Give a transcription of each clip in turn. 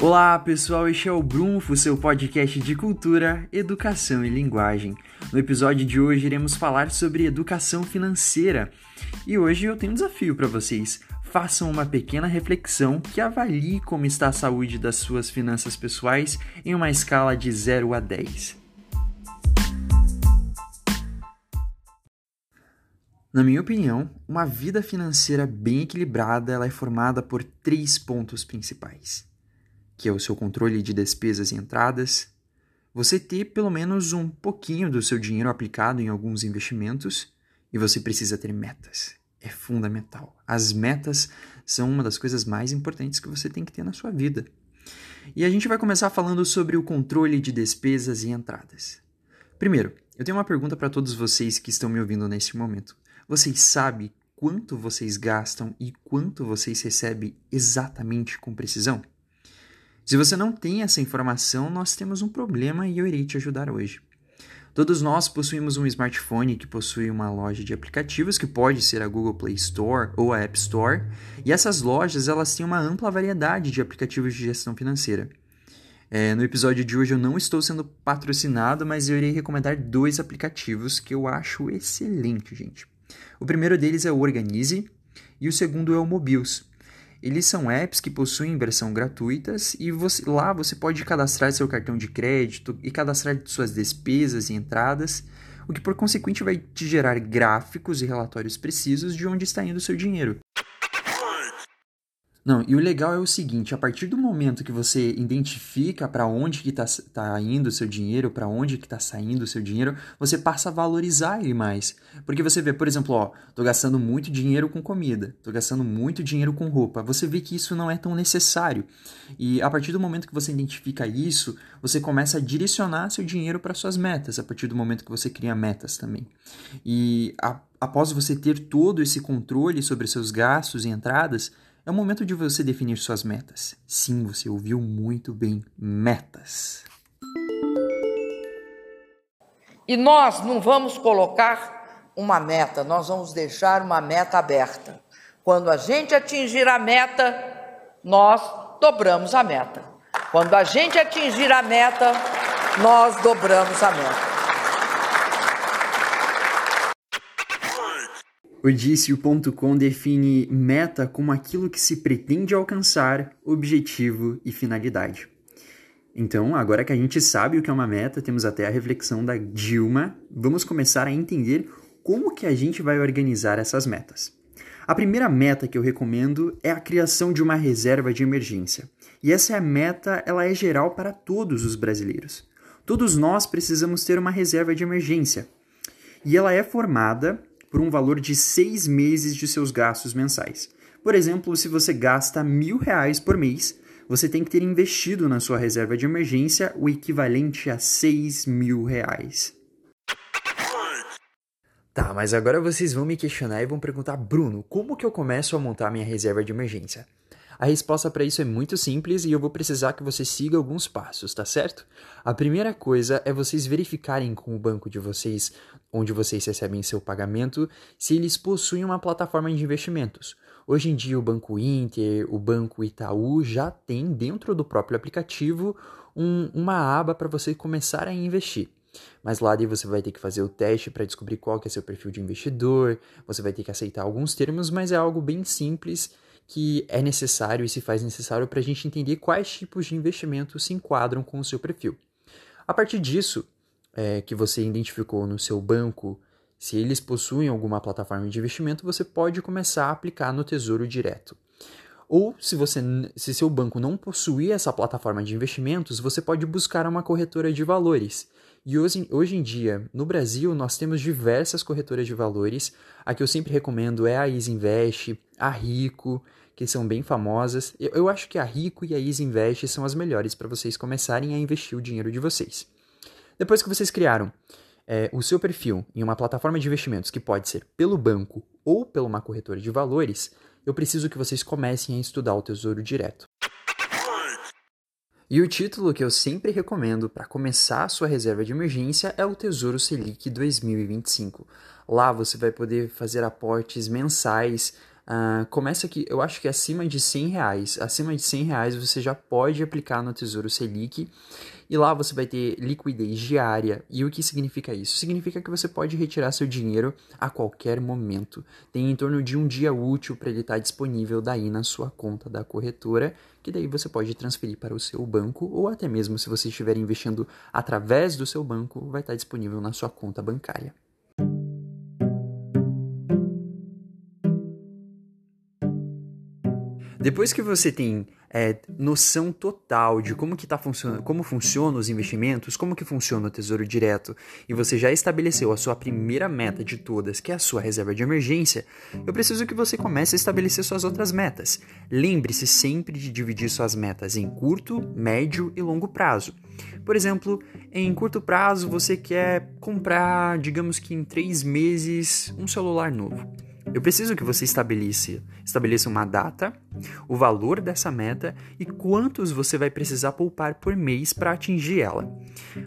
Olá pessoal, este é o Brunfo, seu podcast de cultura, educação e linguagem. No episódio de hoje iremos falar sobre educação financeira e hoje eu tenho um desafio para vocês. Façam uma pequena reflexão que avalie como está a saúde das suas finanças pessoais em uma escala de 0 a 10. Na minha opinião, uma vida financeira bem equilibrada ela é formada por três pontos principais que é o seu controle de despesas e entradas, você ter pelo menos um pouquinho do seu dinheiro aplicado em alguns investimentos e você precisa ter metas. É fundamental. As metas são uma das coisas mais importantes que você tem que ter na sua vida. E a gente vai começar falando sobre o controle de despesas e entradas. Primeiro, eu tenho uma pergunta para todos vocês que estão me ouvindo nesse momento. Vocês sabem quanto vocês gastam e quanto vocês recebem exatamente com precisão? Se você não tem essa informação, nós temos um problema e eu irei te ajudar hoje. Todos nós possuímos um smartphone que possui uma loja de aplicativos que pode ser a Google Play Store ou a App Store, e essas lojas elas têm uma ampla variedade de aplicativos de gestão financeira. É, no episódio de hoje eu não estou sendo patrocinado, mas eu irei recomendar dois aplicativos que eu acho excelente, gente. O primeiro deles é o Organize e o segundo é o Mobius. Eles são apps que possuem versão gratuitas e você, lá você pode cadastrar seu cartão de crédito e cadastrar suas despesas e entradas, o que por consequente vai te gerar gráficos e relatórios precisos de onde está indo o seu dinheiro. Não, e o legal é o seguinte, a partir do momento que você identifica para onde que está tá indo o seu dinheiro, para onde que está saindo o seu dinheiro, você passa a valorizar ele mais. Porque você vê, por exemplo, ó, tô gastando muito dinheiro com comida, tô gastando muito dinheiro com roupa. Você vê que isso não é tão necessário. E a partir do momento que você identifica isso, você começa a direcionar seu dinheiro para suas metas, a partir do momento que você cria metas também. E a, após você ter todo esse controle sobre seus gastos e entradas, é o momento de você definir suas metas. Sim, você ouviu muito bem: metas. E nós não vamos colocar uma meta, nós vamos deixar uma meta aberta. Quando a gente atingir a meta, nós dobramos a meta. Quando a gente atingir a meta, nós dobramos a meta. O Dício.com define meta como aquilo que se pretende alcançar, objetivo e finalidade. Então, agora que a gente sabe o que é uma meta, temos até a reflexão da Dilma, vamos começar a entender como que a gente vai organizar essas metas. A primeira meta que eu recomendo é a criação de uma reserva de emergência. E essa é meta, ela é geral para todos os brasileiros. Todos nós precisamos ter uma reserva de emergência. E ela é formada por um valor de seis meses de seus gastos mensais. Por exemplo, se você gasta mil reais por mês, você tem que ter investido na sua reserva de emergência o equivalente a seis mil reais. Tá, mas agora vocês vão me questionar e vão perguntar, Bruno, como que eu começo a montar minha reserva de emergência? A resposta para isso é muito simples e eu vou precisar que você siga alguns passos, tá certo? A primeira coisa é vocês verificarem com o banco de vocês, onde vocês recebem seu pagamento, se eles possuem uma plataforma de investimentos. Hoje em dia, o Banco Inter, o Banco Itaú já tem dentro do próprio aplicativo um, uma aba para você começar a investir. Mas lá daí você vai ter que fazer o teste para descobrir qual que é seu perfil de investidor, você vai ter que aceitar alguns termos, mas é algo bem simples que é necessário e se faz necessário para a gente entender quais tipos de investimentos se enquadram com o seu perfil. A partir disso, é, que você identificou no seu banco, se eles possuem alguma plataforma de investimento, você pode começar a aplicar no Tesouro Direto. Ou se você, se seu banco não possuir essa plataforma de investimentos, você pode buscar uma corretora de valores. E hoje, hoje em dia, no Brasil, nós temos diversas corretoras de valores. A que eu sempre recomendo é a Isinvest, a Rico, que são bem famosas. Eu, eu acho que a Rico e a Easy Invest são as melhores para vocês começarem a investir o dinheiro de vocês. Depois que vocês criaram é, o seu perfil em uma plataforma de investimentos, que pode ser pelo banco ou pela uma corretora de valores, eu preciso que vocês comecem a estudar o Tesouro Direto. E o título que eu sempre recomendo para começar a sua reserva de emergência é o Tesouro Selic 2025. Lá você vai poder fazer aportes mensais Uh, começa aqui, eu acho que acima de 100 reais. Acima de 100 reais você já pode aplicar no Tesouro Selic e lá você vai ter liquidez diária. E o que significa isso? Significa que você pode retirar seu dinheiro a qualquer momento. Tem em torno de um dia útil para ele estar disponível daí na sua conta da corretora, que daí você pode transferir para o seu banco ou até mesmo se você estiver investindo através do seu banco, vai estar disponível na sua conta bancária. Depois que você tem é, noção total de como que tá funcionando, como funcionam os investimentos, como que funciona o Tesouro Direto, e você já estabeleceu a sua primeira meta de todas, que é a sua reserva de emergência, eu preciso que você comece a estabelecer suas outras metas. Lembre-se sempre de dividir suas metas em curto, médio e longo prazo. Por exemplo, em curto prazo você quer comprar, digamos que em três meses, um celular novo. Eu preciso que você estabeleça, estabeleça uma data, o valor dessa meta e quantos você vai precisar poupar por mês para atingir ela.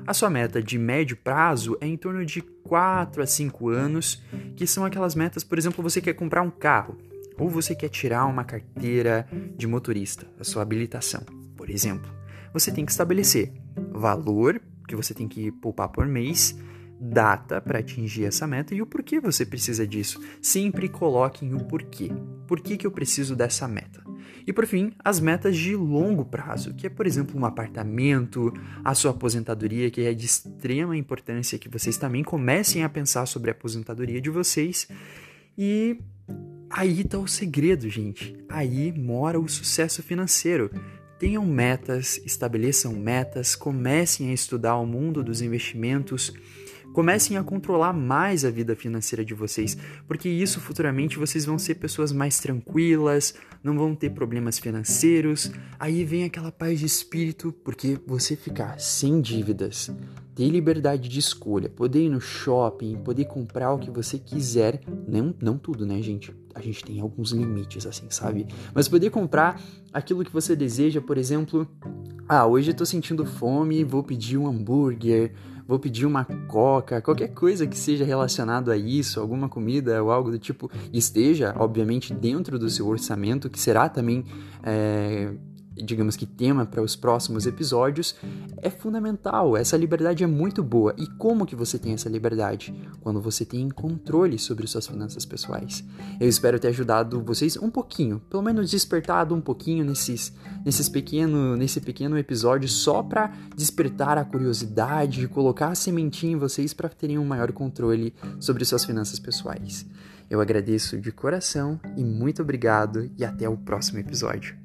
A sua meta de médio prazo é em torno de 4 a 5 anos, que são aquelas metas, por exemplo, você quer comprar um carro ou você quer tirar uma carteira de motorista, a sua habilitação, por exemplo. Você tem que estabelecer valor que você tem que poupar por mês data para atingir essa meta e o porquê você precisa disso. Sempre coloquem o porquê. Por que, que eu preciso dessa meta? E por fim, as metas de longo prazo, que é, por exemplo, um apartamento, a sua aposentadoria, que é de extrema importância que vocês também comecem a pensar sobre a aposentadoria de vocês. E aí está o segredo, gente. Aí mora o sucesso financeiro. Tenham metas, estabeleçam metas, comecem a estudar o mundo dos investimentos Comecem a controlar mais a vida financeira de vocês, porque isso futuramente vocês vão ser pessoas mais tranquilas, não vão ter problemas financeiros. Aí vem aquela paz de espírito, porque você ficar sem dívidas, ter liberdade de escolha, poder ir no shopping, poder comprar o que você quiser, não, não tudo, né, gente? A gente tem alguns limites, assim, sabe? Mas poder comprar aquilo que você deseja, por exemplo, ah, hoje eu tô sentindo fome, vou pedir um hambúrguer, vou pedir uma coca, qualquer coisa que seja relacionado a isso, alguma comida ou algo do tipo, esteja, obviamente, dentro do seu orçamento, que será também é, digamos que tema para os próximos episódios, é fundamental. Essa liberdade é muito boa. E como que você tem essa liberdade? Quando você tem controle sobre suas finanças pessoais. Eu espero ter ajudado vocês um pouquinho, pelo menos despertado um pouquinho nesses, nesses pequeno, nesse pequeno episódio só para despertar a curiosidade, colocar a sementinha em vocês para terem um maior controle sobre suas finanças pessoais. Eu agradeço de coração e muito obrigado e até o próximo episódio.